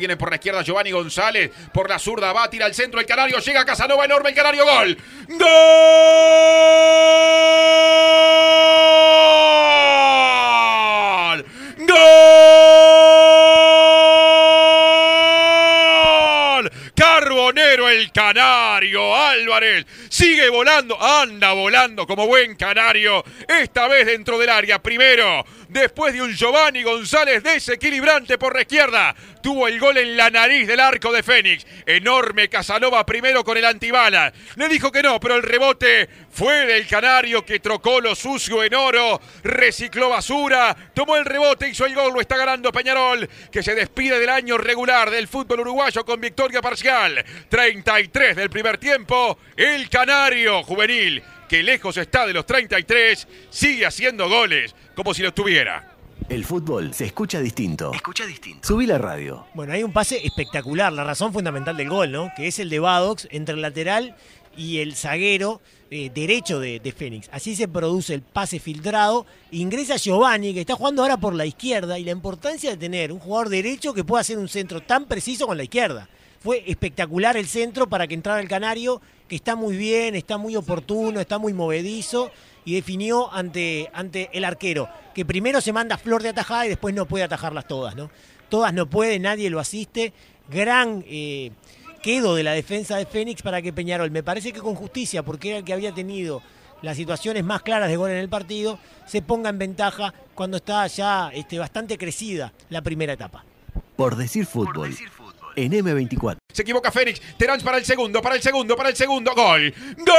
Viene por la izquierda Giovanni González. Por la zurda va, tira al centro. El Canario llega Casanova enorme. El Canario gol. ¡Gol! ¡Gol! Carbonero el Canario. Álvarez sigue volando. Anda volando como buen Canario. Esta vez dentro del área. Primero después de un Giovanni González desequilibrante por la izquierda. Tuvo el gol en la nariz del arco de Fénix. Enorme Casanova primero con el antibala. Le dijo que no, pero el rebote fue del Canario que trocó lo sucio en oro, recicló basura, tomó el rebote, hizo el gol, lo está ganando Peñarol, que se despide del año regular del fútbol uruguayo con victoria parcial. 33 del primer tiempo, el Canario juvenil que lejos está de los 33, sigue haciendo goles como si lo tuviera. El fútbol se escucha distinto. Escucha distinto. Subí la radio. Bueno, hay un pase espectacular, la razón fundamental del gol, ¿no? Que es el de Badox entre el lateral y el zaguero eh, derecho de, de, Fénix. Así se produce el pase filtrado. Ingresa Giovanni, que está jugando ahora por la izquierda, y la importancia de tener un jugador derecho que pueda hacer un centro tan preciso con la izquierda. Fue espectacular el centro para que entrara el Canario, que está muy bien, está muy oportuno, está muy movedizo y definió ante, ante el arquero, que primero se manda flor de atajada y después no puede atajarlas todas, ¿no? Todas no puede, nadie lo asiste. Gran eh, quedo de la defensa de Fénix para que Peñarol, me parece que con justicia, porque era el que había tenido las situaciones más claras de gol en el partido, se ponga en ventaja cuando está ya este, bastante crecida la primera etapa. Por decir fútbol. Por decir fútbol en M24. Se equivoca Fénix. Terán para el segundo, para el segundo, para el segundo. Gol. ¡Gol!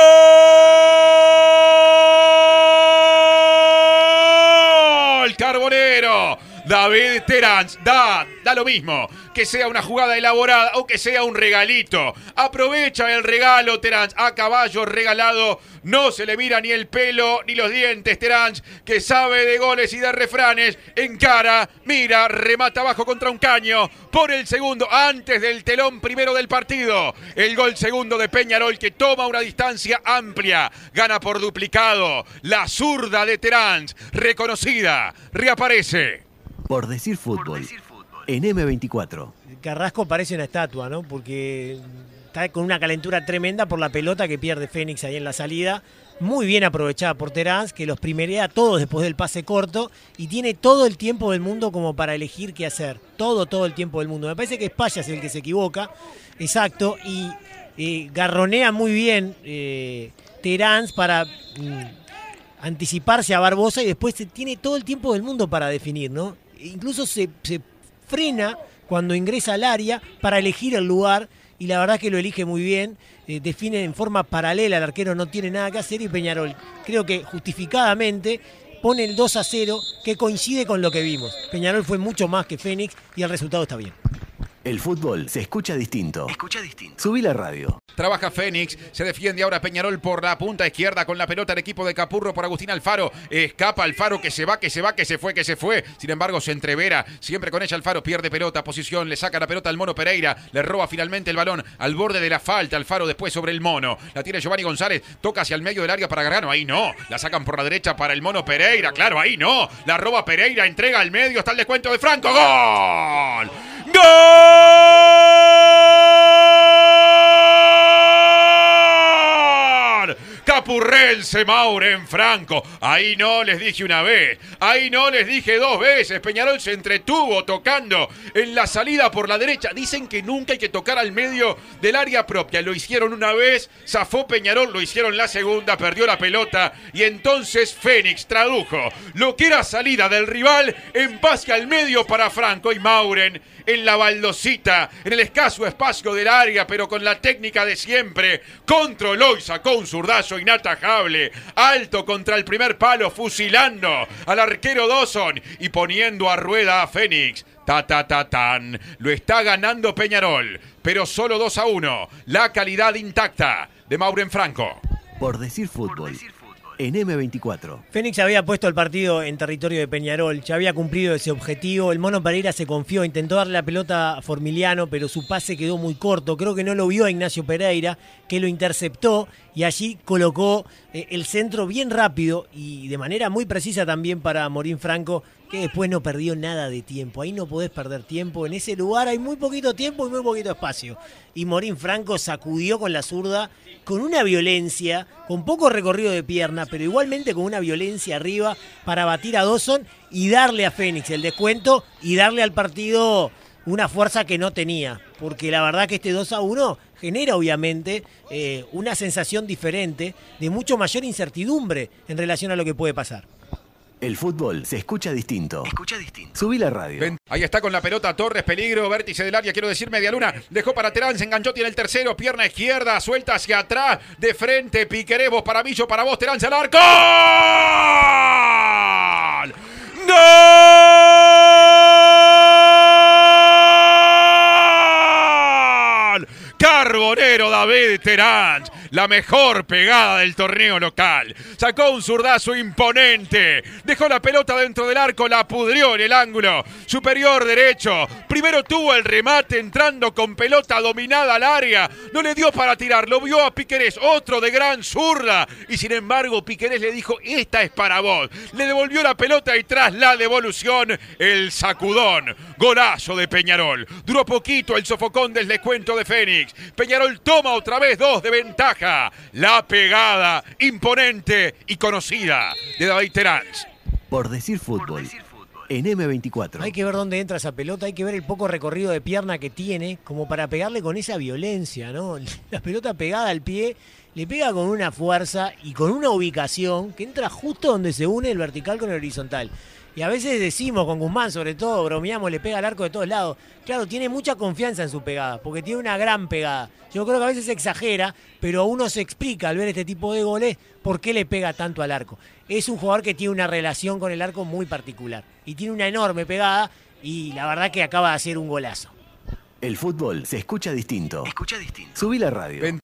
Carbonero. David Terán da, da lo mismo que sea una jugada elaborada o que sea un regalito. Aprovecha el regalo, Terán. A caballo regalado. No se le mira ni el pelo ni los dientes, Terán, que sabe de goles y de refranes. Encara, mira, remata abajo contra un caño. Por el segundo, antes del telón primero del partido. El gol segundo de Peñarol que toma una distancia amplia. Gana por duplicado. La zurda de Terán, reconocida, reaparece. Por decir fútbol en M24. Carrasco parece una estatua, ¿no? Porque está con una calentura tremenda por la pelota que pierde Fénix ahí en la salida. Muy bien aprovechada por Terán, que los primerea todos después del pase corto y tiene todo el tiempo del mundo como para elegir qué hacer. Todo, todo el tiempo del mundo. Me parece que es Payas el que se equivoca, exacto, y eh, garronea muy bien eh, Terán para mm, anticiparse a Barbosa y después tiene todo el tiempo del mundo para definir, ¿no? Incluso se, se frena cuando ingresa al área para elegir el lugar y la verdad que lo elige muy bien, eh, define en forma paralela, el arquero no tiene nada que hacer y Peñarol creo que justificadamente pone el 2 a 0 que coincide con lo que vimos. Peñarol fue mucho más que Fénix y el resultado está bien. El fútbol se escucha distinto. Escucha distinto. Subí la radio. Trabaja Fénix, se defiende ahora Peñarol por la punta izquierda con la pelota el equipo de Capurro por Agustín Alfaro. Escapa Alfaro que se va, que se va, que se fue, que se fue. Sin embargo, se entrevera. Siempre con ella Alfaro pierde pelota, posición, le saca la pelota al mono Pereira, le roba finalmente el balón al borde de la falta. Alfaro después sobre el mono. La tiene Giovanni González, toca hacia el medio del área para Gargano. Ahí no. La sacan por la derecha para el mono Pereira. Claro, ahí no. La roba Pereira, entrega al medio, está el descuento de Franco. ¡Gol! ¡Gol! Capurrense Mauren Franco. Ahí no les dije una vez. Ahí no les dije dos veces. Peñarol se entretuvo tocando en la salida por la derecha. Dicen que nunca hay que tocar al medio del área propia. Lo hicieron una vez, zafó Peñarol, lo hicieron la segunda, perdió la pelota. Y entonces Fénix tradujo lo que era salida del rival en pase al medio para Franco y Mauren en la baldosita, en el escaso espacio del área, pero con la técnica de siempre. Controló y sacó un zurdazo inatajable, alto contra el primer palo, fusilando al arquero Dawson y poniendo a rueda a Fénix. Ta, ta, ta, tan. Lo está ganando Peñarol, pero solo 2 a 1. La calidad intacta de Mauren Franco. Por decir fútbol en M24. Fénix había puesto el partido en territorio de Peñarol, ya había cumplido ese objetivo. El Mono Pereira se confió, intentó darle la pelota a Formiliano, pero su pase quedó muy corto. Creo que no lo vio a Ignacio Pereira, que lo interceptó y allí colocó eh, el centro bien rápido y de manera muy precisa también para Morín Franco, que después no perdió nada de tiempo. Ahí no podés perder tiempo. En ese lugar hay muy poquito tiempo y muy poquito espacio. Y Morín Franco sacudió con la zurda, con una violencia, con poco recorrido de pierna, pero igualmente con una violencia arriba para batir a Dawson y darle a Fénix el descuento y darle al partido una fuerza que no tenía. Porque la verdad que este 2 a 1 genera obviamente eh, una sensación diferente de mucho mayor incertidumbre en relación a lo que puede pasar. El fútbol se escucha distinto. Escucha distinto. Subí la radio. Ven- Ahí está con la pelota Torres, peligro, vértice del área, quiero decir media luna. Dejó para Terán, se enganchó, tiene el tercero, pierna izquierda, suelta hacia atrás, de frente, Piquerés, para Millo, para vos, Terán, al arco. ¡Gol! ¡Gol! Carbonero David Terán, la mejor pegada del torneo local. Sacó un zurdazo imponente, dejó la pelota dentro del arco, la pudrió en el ángulo superior derecho. Primero tuvo el remate entrando con pelota dominada al área, no le dio para tirar, lo vio a Piquerés, otro de gran zurda. Y sin embargo, Piquerés le dijo: Esta es para vos. Le devolvió la pelota y tras la devolución, el sacudón. Golazo de Peñarol. Duró poquito el sofocón del descuento de Fénix. Peñarol toma otra vez dos de ventaja. La pegada imponente y conocida de David Terán. Por decir fútbol. En M24. Hay que ver dónde entra esa pelota, hay que ver el poco recorrido de pierna que tiene, como para pegarle con esa violencia, ¿no? La pelota pegada al pie, le pega con una fuerza y con una ubicación que entra justo donde se une el vertical con el horizontal. Y a veces decimos con Guzmán, sobre todo, bromeamos, le pega al arco de todos lados. Claro, tiene mucha confianza en su pegada, porque tiene una gran pegada. Yo creo que a veces exagera, pero uno se explica al ver este tipo de goles por qué le pega tanto al arco. Es un jugador que tiene una relación con el arco muy particular y tiene una enorme pegada y la verdad que acaba de hacer un golazo. El fútbol se escucha distinto. Escucha distinto. Subí la radio. Ven-